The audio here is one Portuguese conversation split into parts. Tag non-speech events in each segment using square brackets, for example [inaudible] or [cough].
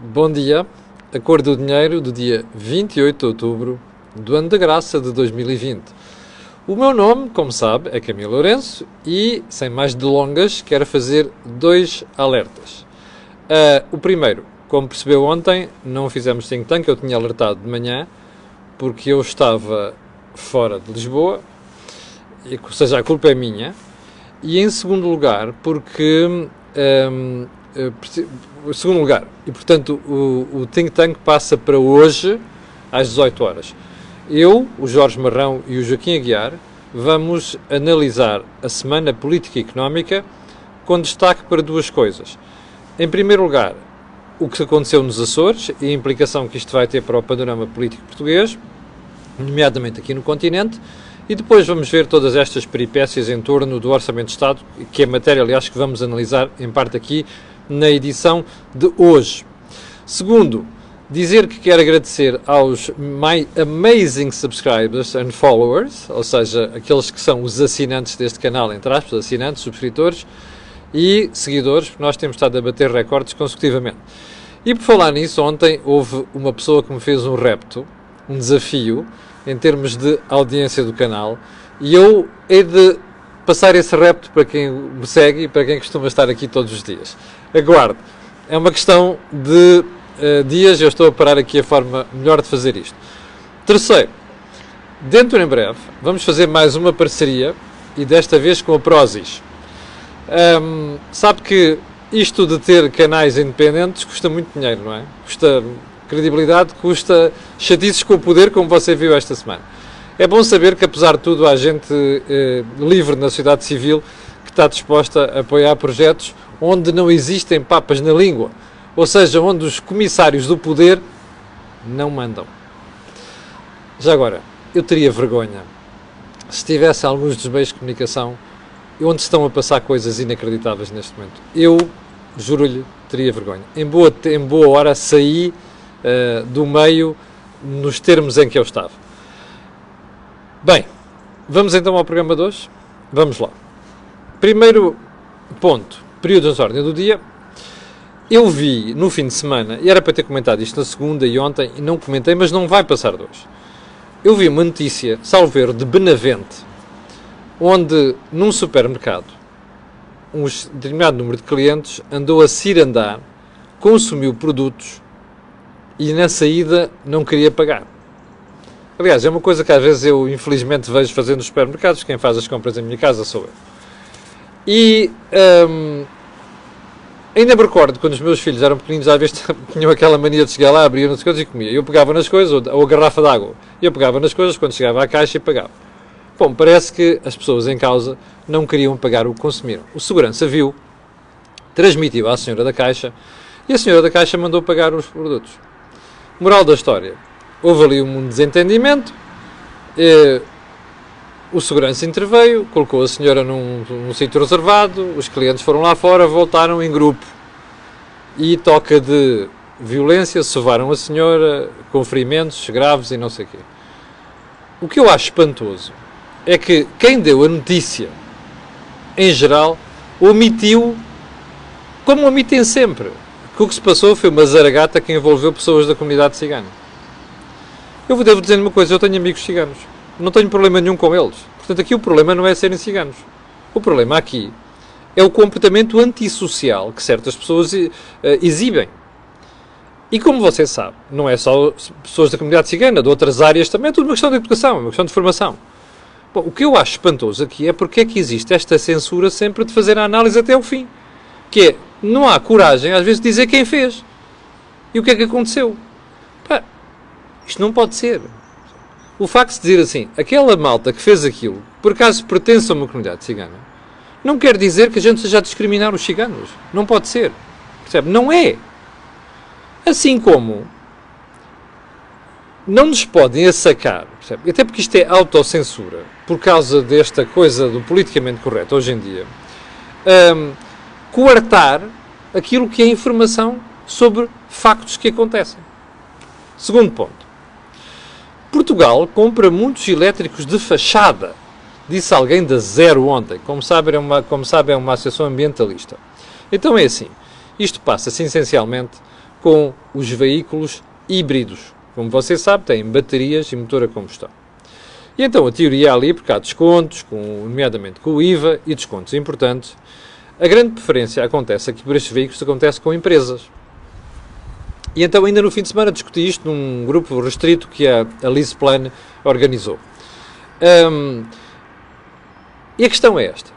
Bom dia. A cor do dinheiro do dia 28 de outubro do ano da graça de 2020. O meu nome, como sabe, é Camilo Lourenço e, sem mais delongas, quero fazer dois alertas. Uh, o primeiro, como percebeu ontem, não fizemos think tank, eu tinha alertado de manhã, porque eu estava fora de Lisboa, ou seja, a culpa é minha. E em segundo lugar, porque. Um, eh, segundo lugar, e portanto o, o think tank passa para hoje às 18 horas. Eu, o Jorge Marrão e o Joaquim Aguiar vamos analisar a semana política e económica com destaque para duas coisas. Em primeiro lugar, o que aconteceu nos Açores e a implicação que isto vai ter para o panorama político português, nomeadamente aqui no continente, e depois vamos ver todas estas peripécias em torno do Orçamento de Estado, que é matéria, aliás, que vamos analisar em parte aqui na edição de hoje. Segundo, dizer que quero agradecer aos my amazing subscribers and followers, ou seja, aqueles que são os assinantes deste canal, entre aspas, assinantes, subscritores e seguidores, porque nós temos estado a bater recordes consecutivamente. E por falar nisso, ontem houve uma pessoa que me fez um repto, um desafio, em termos de audiência do canal, e eu hei de passar esse repto para quem me segue e para quem costuma estar aqui todos os dias. Aguarde. É uma questão de uh, dias, eu estou a parar aqui a forma melhor de fazer isto. Terceiro, dentro em breve, vamos fazer mais uma parceria e desta vez com a Prozis. Um, sabe que isto de ter canais independentes custa muito dinheiro, não é? Custa credibilidade, custa chatices com o poder, como você viu esta semana. É bom saber que, apesar de tudo, há gente eh, livre na sociedade civil que está disposta a apoiar projetos onde não existem papas na língua, ou seja, onde os comissários do poder não mandam. Já agora, eu teria vergonha se tivesse alguns dos meios de comunicação onde estão a passar coisas inacreditáveis neste momento. Eu, juro-lhe, teria vergonha. Em boa, em boa hora saí uh, do meio nos termos em que eu estava. Bem, vamos então ao programa de hoje? Vamos lá. Primeiro ponto, períodos de ordem do dia. Eu vi no fim de semana, e era para ter comentado isto na segunda e ontem, e não comentei, mas não vai passar de hoje. Eu vi uma notícia, salvo erro, de Benavente, onde num supermercado um determinado número de clientes andou a cirandar, consumiu produtos e na saída não queria pagar. Aliás, é uma coisa que às vezes eu infelizmente vejo fazer nos supermercados, quem faz as compras em minha casa sou eu. E hum, ainda me recordo quando os meus filhos eram pequeninos, às vezes [laughs] tinham aquela mania de chegar lá, abriam as coisas e comia. Eu pegava nas coisas, ou, ou a garrafa de água, eu pegava nas coisas quando chegava à caixa e pagava. Bom, parece que as pessoas em causa não queriam pagar o que consumiram. O segurança viu, transmitiu à senhora da caixa e a senhora da caixa mandou pagar os produtos. Moral da história: houve ali um desentendimento. O segurança interveio, colocou a senhora num, num sítio reservado, os clientes foram lá fora, voltaram em grupo. E toca de violência, sovaram a senhora com ferimentos graves e não sei o quê. O que eu acho espantoso é que quem deu a notícia, em geral, omitiu, como omitem sempre, que o que se passou foi uma zaragata que envolveu pessoas da comunidade cigana. Eu devo dizer uma coisa, eu tenho amigos ciganos. Não tenho problema nenhum com eles. Portanto, aqui o problema não é serem ciganos. O problema aqui é o comportamento antissocial que certas pessoas uh, exibem. E como você sabe, não é só pessoas da comunidade cigana, de outras áreas também, é tudo uma questão de educação, é uma questão de formação. Bom, o que eu acho espantoso aqui é porque é que existe esta censura sempre de fazer a análise até ao fim. Que é, não há coragem, às vezes, de dizer quem fez. E o que é que aconteceu. Isto não pode ser. O facto de dizer assim, aquela malta que fez aquilo, por acaso pertence a uma comunidade cigana, não quer dizer que a gente esteja a discriminar os ciganos. Não pode ser. Percebe? Não é. Assim como não nos podem assacar, percebe? até porque isto é autocensura, por causa desta coisa do politicamente correto hoje em dia, um, coartar aquilo que é informação sobre factos que acontecem. Segundo ponto. Portugal compra muitos elétricos de fachada, disse alguém da Zero ontem. Como sabe, é uma, como sabe, é uma associação ambientalista. Então é assim: isto passa-se essencialmente com os veículos híbridos. Como você sabe, têm baterias e motor a combustão. E então a teoria é ali, porque há descontos, com, nomeadamente com o IVA e descontos importantes. A grande preferência acontece aqui por estes veículos, acontece com empresas. E então, ainda no fim de semana, discuti isto num grupo restrito que a, a Plan organizou. Um, e a questão é esta.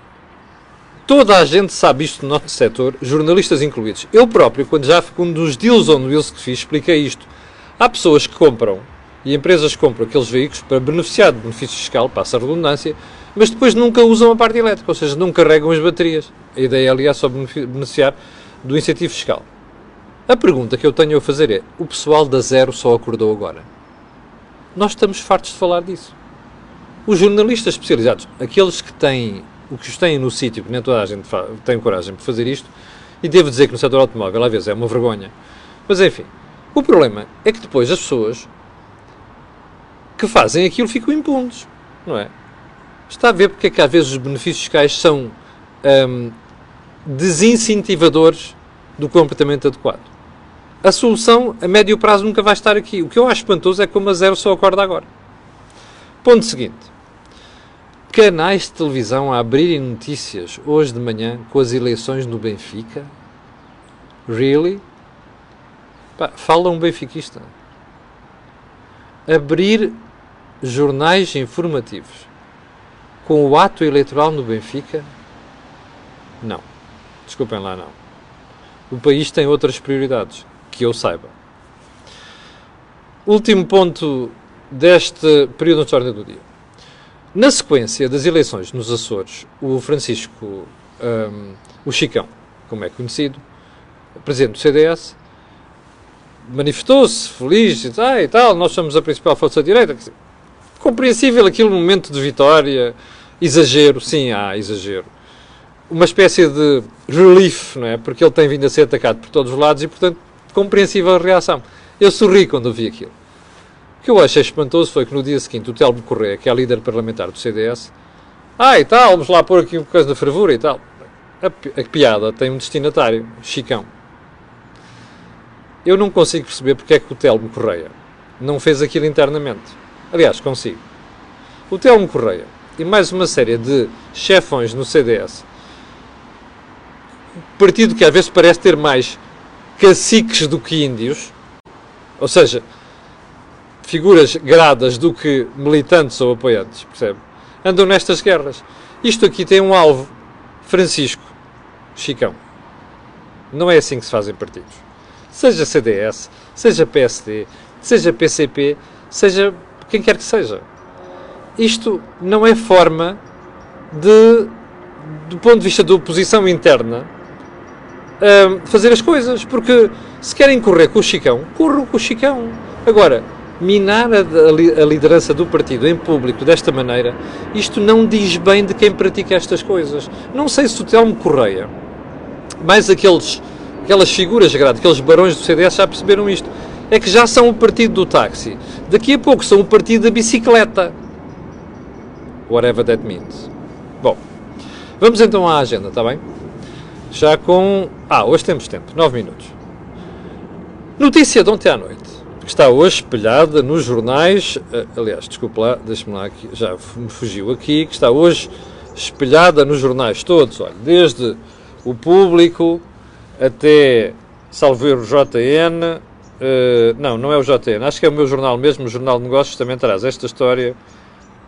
Toda a gente sabe isto no nosso setor, jornalistas incluídos. Eu próprio, quando já fui um dos deals on wheels que fiz, expliquei isto. Há pessoas que compram e empresas que compram aqueles veículos para beneficiar de benefício fiscal, passa a redundância, mas depois nunca usam a parte elétrica, ou seja, não carregam as baterias. A ideia, aliás, é só beneficiar do incentivo fiscal. A pergunta que eu tenho a fazer é: o pessoal da Zero só acordou agora? Nós estamos fartos de falar disso. Os jornalistas especializados, aqueles que têm, o que os têm no sítio, que nem toda a gente tem coragem de fazer isto, e devo dizer que no setor automóvel às vezes é uma vergonha. Mas enfim, o problema é que depois as pessoas que fazem aquilo ficam impunes, não é? Está a ver porque é que às vezes os benefícios fiscais são hum, desincentivadores do comportamento adequado. A solução a médio prazo nunca vai estar aqui. O que eu acho espantoso é como a zero só acorda agora. Ponto seguinte canais de televisão a abrirem notícias hoje de manhã com as eleições no Benfica? Really? Pá, fala um benfiquista. Abrir jornais informativos com o ato eleitoral no Benfica? Não. Desculpem lá, não. O país tem outras prioridades, que eu saiba. Último ponto deste período de ordem do dia. Na sequência das eleições nos Açores, o Francisco, um, o Chicão, como é conhecido, presidente do CDS, manifestou-se feliz e tal, e tal, nós somos a principal força direita. Compreensível aquele momento de vitória, exagero, sim, há exagero. Uma espécie de relief, não é? Porque ele tem vindo a ser atacado por todos os lados e, portanto, compreensível reação. Eu sorri quando vi aquilo. O que eu achei espantoso foi que no dia seguinte o Telmo Correia, que é líder parlamentar do CDS, ah, e tal, vamos lá pôr aqui uma coisa da fervura e tal. A, a piada tem um destinatário, Chicão. Eu não consigo perceber porque é que o Telmo Correia não fez aquilo internamente. Aliás, consigo. O Telmo Correia e mais uma série de chefões no CDS, partido que às vezes parece ter mais caciques do que índios, ou seja, figuras gradas do que militantes ou apoiantes, percebe? Andam nestas guerras. Isto aqui tem um alvo, Francisco Chicão. Não é assim que se fazem partidos. Seja CDS, seja PSD, seja PCP, seja quem quer que seja. Isto não é forma de, do ponto de vista da oposição interna, hum, fazer as coisas. Porque se querem correr com o Chicão, corram com o Chicão. Agora, minar a, a, liderança do partido em público desta maneira, isto não diz bem de quem pratica estas coisas. Não sei se o Telmo Correia, mais aqueles, aquelas figuras grandes, aqueles barões do CDS já perceberam isto. É que já são o partido do táxi. Daqui a pouco são o partido da bicicleta. Whatever that means. Bom, vamos então à agenda, está bem? Já com. Ah, hoje temos tempo, 9 minutos. Notícia de ontem à noite está hoje espelhada nos jornais, eh, aliás, desculpe lá, deixe-me lá aqui, já me fugiu aqui, que está hoje espelhada nos jornais todos, olha, desde o Público até, salvo o JN, uh, não, não é o JN, acho que é o meu jornal mesmo, o Jornal de Negócios também traz esta história,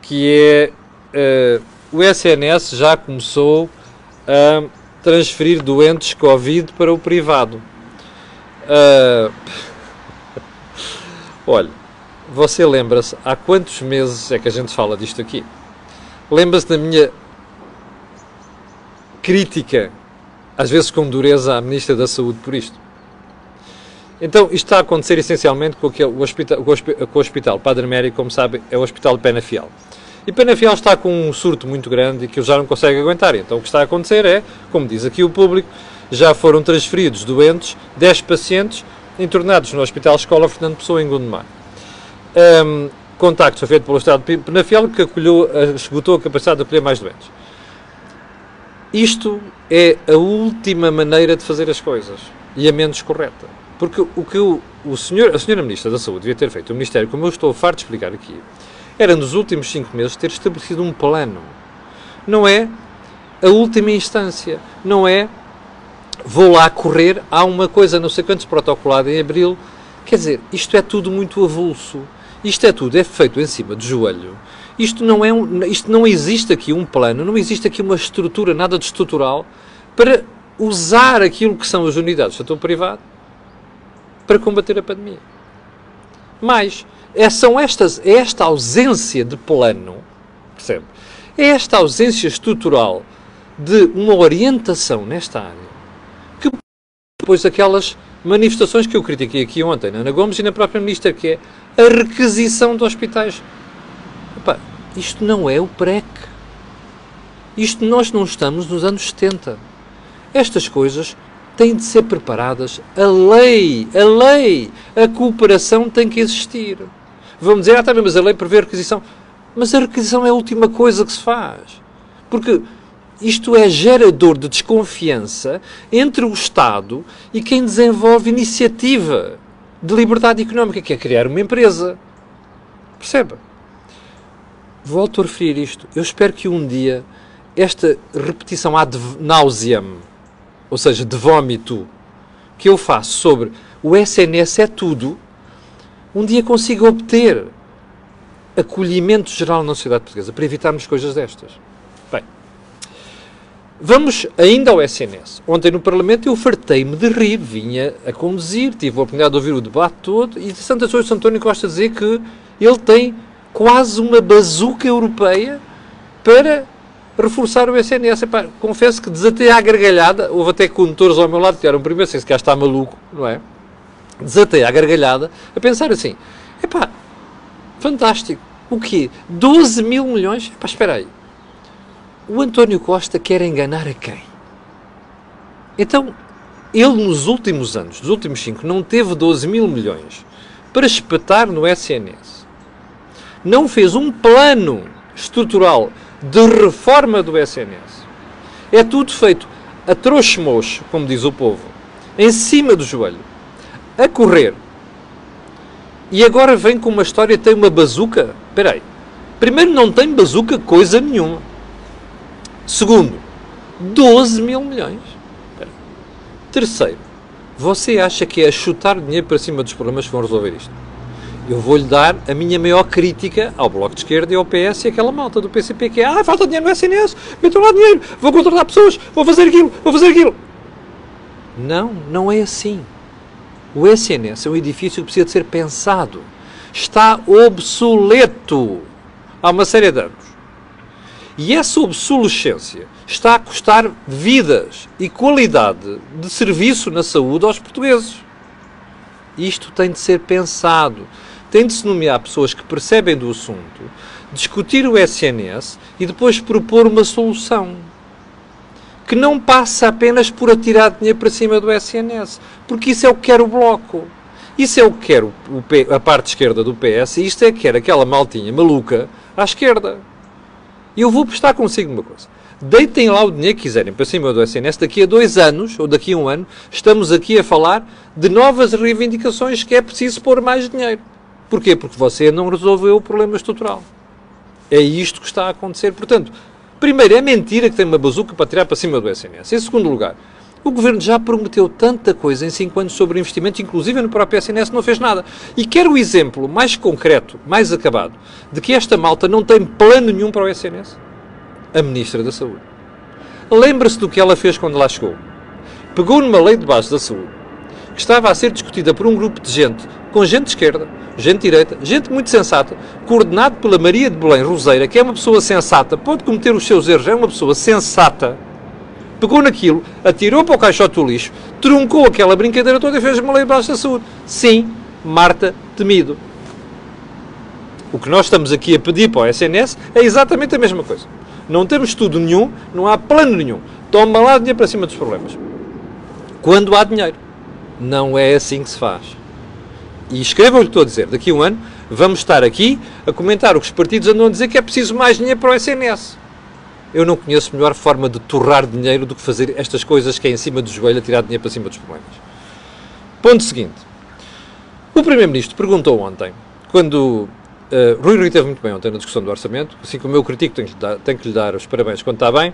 que é, uh, o SNS já começou a transferir doentes Covid para o privado. Uh, [laughs] Olha, você lembra-se, há quantos meses é que a gente fala disto aqui? Lembra-se da minha crítica, às vezes com dureza, à Ministra da Saúde por isto? Então, isto está a acontecer essencialmente com, aquele, o, hospital, com o Hospital Padre Mério, como sabe, é o Hospital Penafiel. E Penafiel está com um surto muito grande e que ele já não consegue aguentar. Então, o que está a acontecer é, como diz aqui o público, já foram transferidos doentes, 10 pacientes, internados no Hospital Escola Fernando Pessoa, em Gondomar. Um, contacto foi feito pelo Estado de Penafiel, que acolheu, esgotou a capacidade de acolher mais doentes. Isto é a última maneira de fazer as coisas e a menos correta. Porque o que o, o senhor, a senhora Ministra da Saúde devia ter feito, o Ministério, como eu estou farto de explicar aqui, era nos últimos cinco meses ter estabelecido um plano. Não é a última instância. Não é vou lá correr, há uma coisa não sei quantos protocolada em abril. Quer dizer, isto é tudo muito avulso. Isto é tudo, é feito em cima do joelho. Isto não, é um, isto não existe aqui um plano, não existe aqui uma estrutura, nada de estrutural, para usar aquilo que são as unidades do setor privado para combater a pandemia. Mas é, são estas, é esta ausência de plano, percebe? É esta ausência estrutural de uma orientação nesta área que depois aquelas manifestações que eu critiquei aqui ontem na Ana Gomes e na própria Ministra, que é a requisição de hospitais. Opa, isto não é o PREC. Isto nós não estamos nos anos 70. Estas coisas têm de ser preparadas. A lei, a lei, a cooperação tem que existir. Vamos dizer, ah, tá bem, mas a lei prevê a requisição. Mas a requisição é a última coisa que se faz. Porque isto é gerador de desconfiança entre o Estado e quem desenvolve iniciativa de liberdade económica, que é criar uma empresa. Perceba? Volto a referir isto. Eu espero que um dia esta repetição ad nauseam, ou seja, de vômito, que eu faço sobre o SNS é tudo, um dia consiga obter acolhimento geral na sociedade portuguesa para evitarmos coisas destas. Bem, vamos ainda ao SNS. Ontem no Parlamento eu fartei-me de rir, vinha a conduzir, tive a oportunidade de ouvir o debate todo e de Santa Sousa António gosta de dizer que ele tem quase uma bazuca europeia para reforçar o SNS. Epá, confesso que desatei à gargalhada, houve até condutores ao meu lado que eram primeiro, sei se cá está maluco, não é? Desatei à gargalhada a pensar assim, epá, fantástico, o quê? 12 mil milhões? Epá, espera aí, o António Costa quer enganar a quem? Então, ele nos últimos anos, nos últimos cinco, não teve 12 mil milhões para espetar no SNS. Não fez um plano estrutural de reforma do SNS. É tudo feito a trouxe-mocho, como diz o povo, em cima do joelho, a correr. E agora vem com uma história, tem uma bazuca. Espera aí. Primeiro, não tem bazuca coisa nenhuma. Segundo, 12 mil milhões. Terceiro, você acha que é chutar dinheiro para cima dos problemas que vão resolver isto? Eu vou-lhe dar a minha maior crítica ao Bloco de Esquerda e ao PS e aquela malta do PCP que é ah, falta dinheiro no SNS, metam lá dinheiro, vou contratar pessoas, vou fazer aquilo, vou fazer aquilo. Não, não é assim. O SNS é um edifício que precisa de ser pensado. Está obsoleto há uma série de anos. E essa obsolescência está a custar vidas e qualidade de serviço na saúde aos portugueses. Isto tem de ser pensado. Tem de se nomear pessoas que percebem do assunto, discutir o SNS e depois propor uma solução. Que não passa apenas por atirar dinheiro para cima do SNS. Porque isso é o que quer o Bloco. Isso é o que quer o, a parte esquerda do PS e isto é que quer aquela maltinha maluca à esquerda. E eu vou prestar consigo uma coisa. Deitem lá o dinheiro que quiserem para cima do SNS. Daqui a dois anos, ou daqui a um ano, estamos aqui a falar de novas reivindicações que é preciso pôr mais dinheiro. Porquê? Porque você não resolveu o problema estrutural. É isto que está a acontecer. Portanto, primeiro, é mentira que tem uma bazuca para tirar para cima do SNS. Em segundo lugar, o Governo já prometeu tanta coisa em 5 anos sobre investimento, inclusive no próprio SNS não fez nada. E quero o exemplo mais concreto, mais acabado, de que esta malta não tem plano nenhum para o SNS? A Ministra da Saúde. Lembra-se do que ela fez quando lá chegou. Pegou numa lei de base da saúde, que estava a ser discutida por um grupo de gente, com gente de esquerda, gente de direita, gente muito sensata, coordenado pela Maria de Belém Roseira, que é uma pessoa sensata, pode cometer os seus erros, é uma pessoa sensata, pegou naquilo, atirou para o caixote do lixo, truncou aquela brincadeira toda e fez uma lei baixa saúde. Sim, Marta Temido. O que nós estamos aqui a pedir para o SNS é exatamente a mesma coisa. Não temos estudo nenhum, não há plano nenhum. Toma lá dinheiro para cima dos problemas. Quando há dinheiro. Não é assim que se faz. E escrevam o que estou a dizer. Daqui a um ano vamos estar aqui a comentar o que os partidos andam a dizer que é preciso mais dinheiro para o SNS. Eu não conheço melhor forma de torrar dinheiro do que fazer estas coisas que é em cima do joelho a tirar dinheiro para cima dos problemas. Ponto seguinte. O Primeiro-Ministro perguntou ontem, quando Uh, Rui Rui teve muito bem ontem na discussão do orçamento, assim como eu critico, tenho que, dar, tenho que lhe dar os parabéns quando está bem.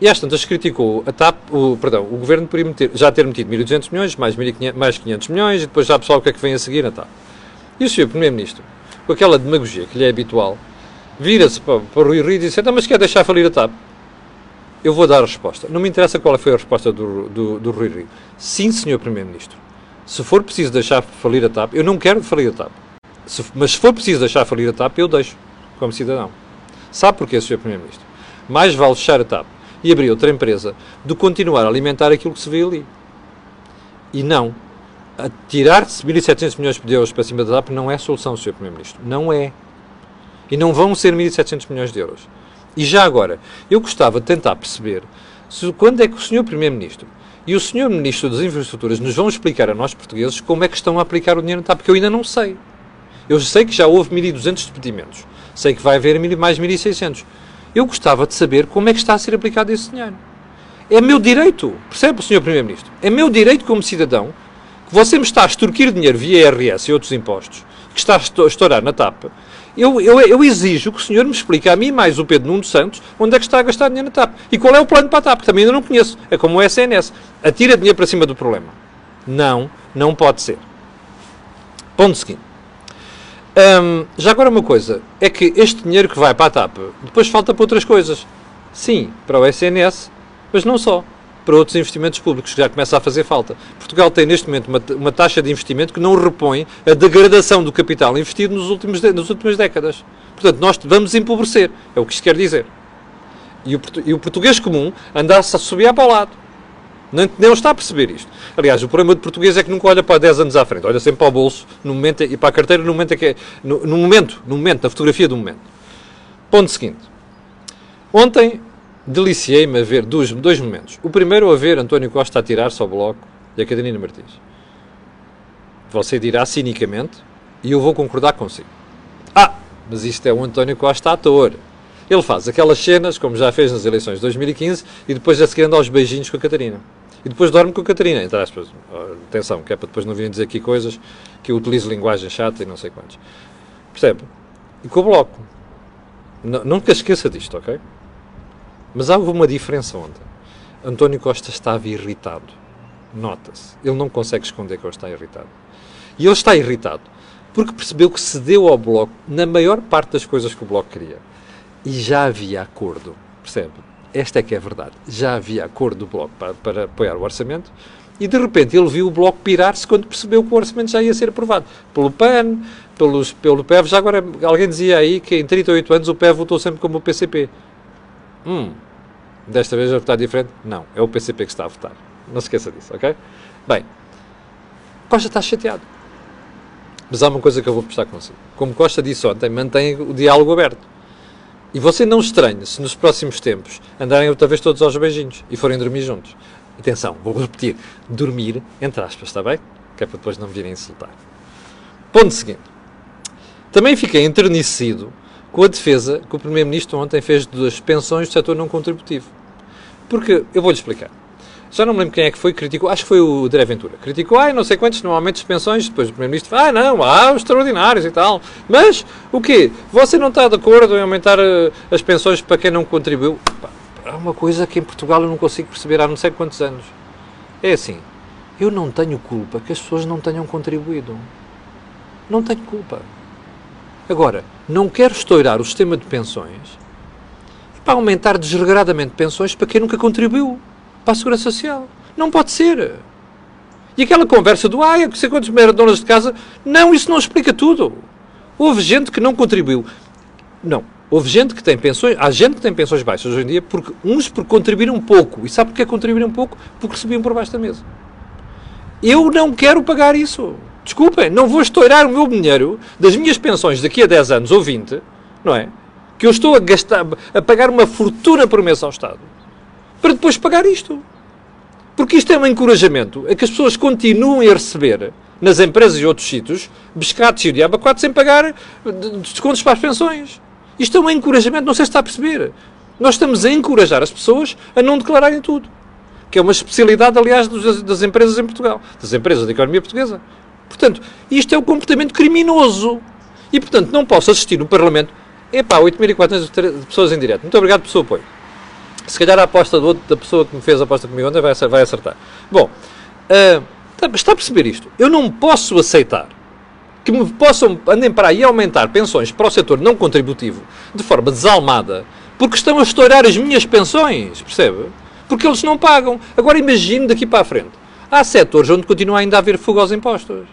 E às tantas criticou a TAP, o, perdão, o governo por meter, já ter metido 1.200 milhões, mais, 1.500, mais 500 milhões, e depois já pessoal o que é que vem a seguir na TAP. E o Sr. Primeiro-Ministro, com aquela demagogia que lhe é habitual, vira-se para, para o Rui Rio e diz: Então, mas quer deixar falir a TAP? Eu vou dar a resposta. Não me interessa qual foi a resposta do, do, do Rui Rio. Sim, Sr. Primeiro-Ministro. Se for preciso deixar falir a TAP, eu não quero falir a TAP. Se, mas se for preciso deixar falir a TAP, eu deixo, como cidadão. Sabe porquê, Sr. Primeiro-Ministro? Mais vale fechar a TAP e abrir outra empresa que continuar a alimentar aquilo que se vê ali. E não. Tirar-se 1.700 milhões de euros para cima da TAP não é solução, Sr. Primeiro-Ministro. Não é. E não vão ser 1.700 milhões de euros. E já agora, eu gostava de tentar perceber se, quando é que o Sr. Primeiro-Ministro e o Sr. Ministro das Infraestruturas nos vão explicar a nós portugueses como é que estão a aplicar o dinheiro na TAP, porque eu ainda não sei. Eu sei que já houve 1.200 despedimentos. Sei que vai haver mais 1.600. Eu gostava de saber como é que está a ser aplicado esse dinheiro. É meu direito, percebe, Sr. Primeiro-Ministro? É meu direito como cidadão que você me está a extorquir dinheiro via IRS e outros impostos, que está a estourar na TAP. Eu, eu, eu, exijo que o senhor me explique a mim mais o Pedro Nuno Santos onde é que está a gastar dinheiro na TAP. E qual é o plano para a TAP, que também ainda não conheço. É como o SNS. Atira dinheiro para cima do problema. Não, não pode ser. Ponto seguinte. Já agora uma coisa, é que este dinheiro que vai para a TAP depois falta para outras coisas. Sim, para o SNS, mas não só. Para outros investimentos públicos que já começa a fazer falta. Portugal tem neste momento uma, uma taxa de investimento que não repõe a degradação do capital investido nos últimos, nas últimas décadas. Portanto, nós vamos empobrecer. É o que isto quer dizer. E o, e o português comum anda-se a subir para o lado. Não, está a perceber isto. Aliás, o problema do português é que nunca olha para 10 anos à frente, olha sempre para o bolso no momento, e para a carteira no momento, que é, no, no momento, no momento, na fotografia do momento. Ponto seguinte. Ontem deliciei-me a ver dois, dois momentos. O primeiro a ver António Costa a tirar-se ao bloco e a Catarina Martins. Você dirá cinicamente, e eu vou concordar consigo. Ah, mas isto é o António Costa ator. Ele faz aquelas cenas, como já fez nas eleições de 2015, e depois a seguir anda aos beijinhos com a Catarina. E depois dorme com a Catarina, entre aspas. Atenção, que é para depois não virem dizer aqui coisas que eu utilizo linguagem chata e não sei quantos. Percebe? E com o Bloco. Não, nunca esqueça disto, ok? Mas há uma diferença ontem. António Costa estava irritado. Nota-se. Ele não consegue esconder que ele está irritado. E ele está irritado porque percebeu que cedeu ao Bloco na maior parte das coisas que o Bloco queria. E já havia acordo. Percebe? Esta é que é a verdade. Já havia acordo do Bloco para, para apoiar o orçamento e de repente ele viu o Bloco pirar-se quando percebeu que o orçamento já ia ser aprovado. Pelo PAN, pelos, pelo PEV. Já agora alguém dizia aí que em 38 anos o PEV votou sempre como o PCP. Hum, desta vez vai votar diferente? Não, é o PCP que está a votar. Não se esqueça disso, ok? Bem, Costa está chateado. Mas há uma coisa que eu vou prestar consigo. Como Costa disse ontem, mantém o diálogo aberto. E você não estranhe se nos próximos tempos andarem outra vez todos aos beijinhos e forem dormir juntos. Atenção, vou repetir. Dormir, entre aspas, está bem? Que é para depois não me virem insultar. Ponto seguinte. Também fiquei enternecido com a defesa que o Primeiro-Ministro ontem fez das pensões do setor não contributivo. Porque, eu vou-lhe explicar já não me lembro quem é que foi que criticou, acho que foi o André Ventura, criticou, ai, não sei quantos, normalmente pensões, depois o Primeiro-Ministro, ah, não, há os extraordinários e tal. Mas, o quê? Você não está de acordo em aumentar uh, as pensões para quem não contribuiu? É uma coisa que em Portugal eu não consigo perceber há não sei quantos anos. É assim, eu não tenho culpa que as pessoas não tenham contribuído. Não tenho culpa. Agora, não quero estourar o sistema de pensões para aumentar desregradamente pensões para quem nunca contribuiu para a Segurança Social. Não pode ser. E aquela conversa do, ah, que sei quantos donas de casa. Não, isso não explica tudo. Houve gente que não contribuiu. Não. Houve gente que tem pensões, há gente que tem pensões baixas hoje em dia, porque uns por contribuíram pouco. E sabe porquê contribuíram pouco? Porque recebiam por baixo da mesa. Eu não quero pagar isso. Desculpem, não vou estourar o meu dinheiro das minhas pensões daqui a 10 anos ou 20, não é? Que eu estou a gastar, a pagar uma fortuna por mês ao Estado para depois pagar isto. Porque isto é um encorajamento a que as pessoas continuem a receber nas empresas e outros sítios biscates e o diabo a sem pagar descontos para as pensões. Isto é um encorajamento, não sei se está a perceber. Nós estamos a encorajar as pessoas a não declararem tudo. que é uma especialidade, aliás, dos, das empresas em Portugal, das empresas da economia portuguesa. Portanto, isto é um comportamento criminoso. E, portanto, não posso assistir no Parlamento. Epá, 8.400 pessoas em direto. Muito obrigado pelo seu apoio. Se calhar a aposta do outro, da pessoa que me fez a aposta comigo ontem vai, acertar. Bom, uh, está a perceber isto? Eu não posso aceitar que me possam, andem para aí aumentar pensões para o setor não contributivo de forma desalmada, porque estão a estourar as minhas pensões, percebe? Porque eles não pagam. Agora imagine daqui para a frente. Há setores onde continua ainda a haver fuga aos impostos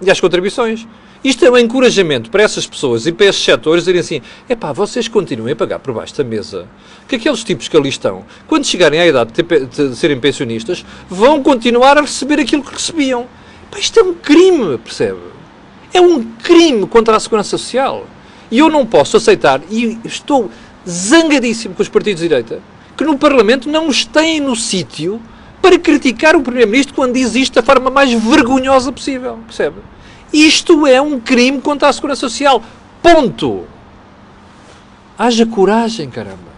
e às contribuições. Isto é um encorajamento para essas pessoas e para esses setores dizerem assim: é pá, vocês continuem a pagar por baixo da mesa. Que aqueles tipos que ali estão, quando chegarem à idade de, ter, de serem pensionistas, vão continuar a receber aquilo que recebiam. Pá, isto é um crime, percebe? É um crime contra a segurança social. E eu não posso aceitar, e estou zangadíssimo com os partidos de direita, que no Parlamento não os têm no sítio para criticar o Primeiro-Ministro quando existe da forma mais vergonhosa possível. Percebe? Isto é um crime contra a segurança social. Ponto. Haja coragem, caramba.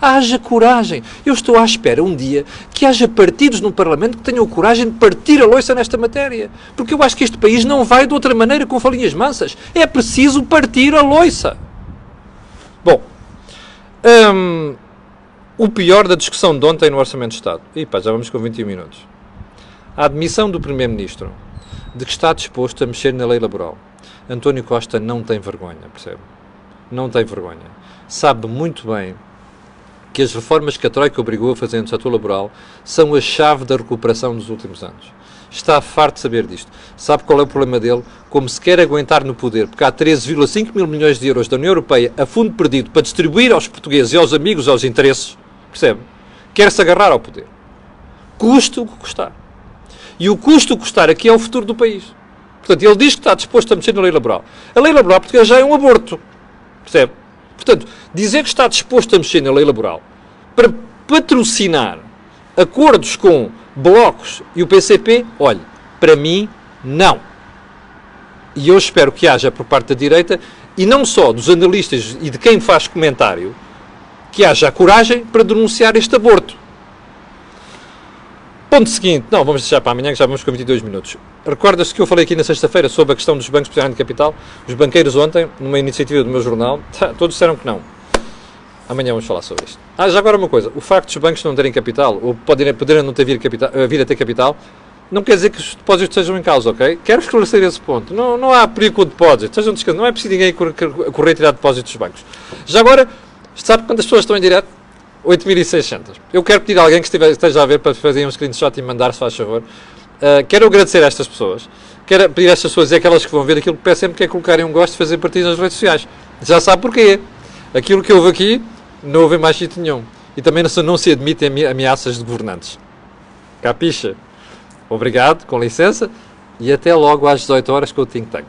Haja coragem. Eu estou à espera um dia que haja partidos no Parlamento que tenham coragem de partir a loiça nesta matéria. Porque eu acho que este país não vai de outra maneira com falinhas mansas. É preciso partir a loiça. Bom, hum, o pior da discussão de ontem no Orçamento de Estado. E pá, já vamos com 21 minutos. A admissão do Primeiro-Ministro de que está disposto a mexer na lei laboral. António Costa não tem vergonha, percebe? Não tem vergonha. Sabe muito bem que as reformas que a Troika obrigou a fazer no setor laboral são a chave da recuperação dos últimos anos. Está farto de saber disto. Sabe qual é o problema dele? Como se quer aguentar no poder, porque há 13,5 mil milhões de euros da União Europeia a fundo perdido para distribuir aos portugueses e aos amigos, aos interesses, percebe? Quer-se agarrar ao poder. Custe o que custar. E o custo custar aqui é o futuro do país. Portanto, ele diz que está disposto a mexer na lei laboral. A lei laboral portuguesa já é um aborto. Percebe? Portanto, dizer que está disposto a mexer na lei laboral para patrocinar acordos com blocos e o PCP, olhe, para mim, não. E eu espero que haja por parte da direita, e não só dos analistas e de quem faz comentário, que haja a coragem para denunciar este aborto. Ponto seguinte, não, vamos deixar para amanhã que já vamos com 22 minutos. Recordas-se que eu falei aqui na sexta-feira sobre a questão dos bancos de capital? Os banqueiros ontem, numa iniciativa do meu jornal, todos disseram que não. Amanhã vamos falar sobre isto. Ah, já agora uma coisa, o facto dos bancos não terem capital, ou poderem, poderem não ter vir, capital, eh, vir a ter capital, não quer dizer que os depósitos estejam em causa, ok? Quero esclarecer esse ponto. Não, não há perigo com o depósito, descansados. Não é preciso ninguém correr tirar depósitos dos bancos. Já agora, sabe quantas pessoas estão em direto? 8.600. Eu quero pedir a alguém que esteja a ver para fazer um screenshot e mandar, se faz favor. Uh, quero agradecer a estas pessoas. Quero pedir a estas pessoas e aquelas que vão ver aquilo que peço sempre que é colocarem um gosto e fazer partido nas redes sociais. Já sabe porquê. Aquilo que houve aqui não houve mais sítio nenhum. E também não, não se admitem ameaças de governantes. Capixa? Obrigado, com licença, e até logo às 18 horas com o Think Tank.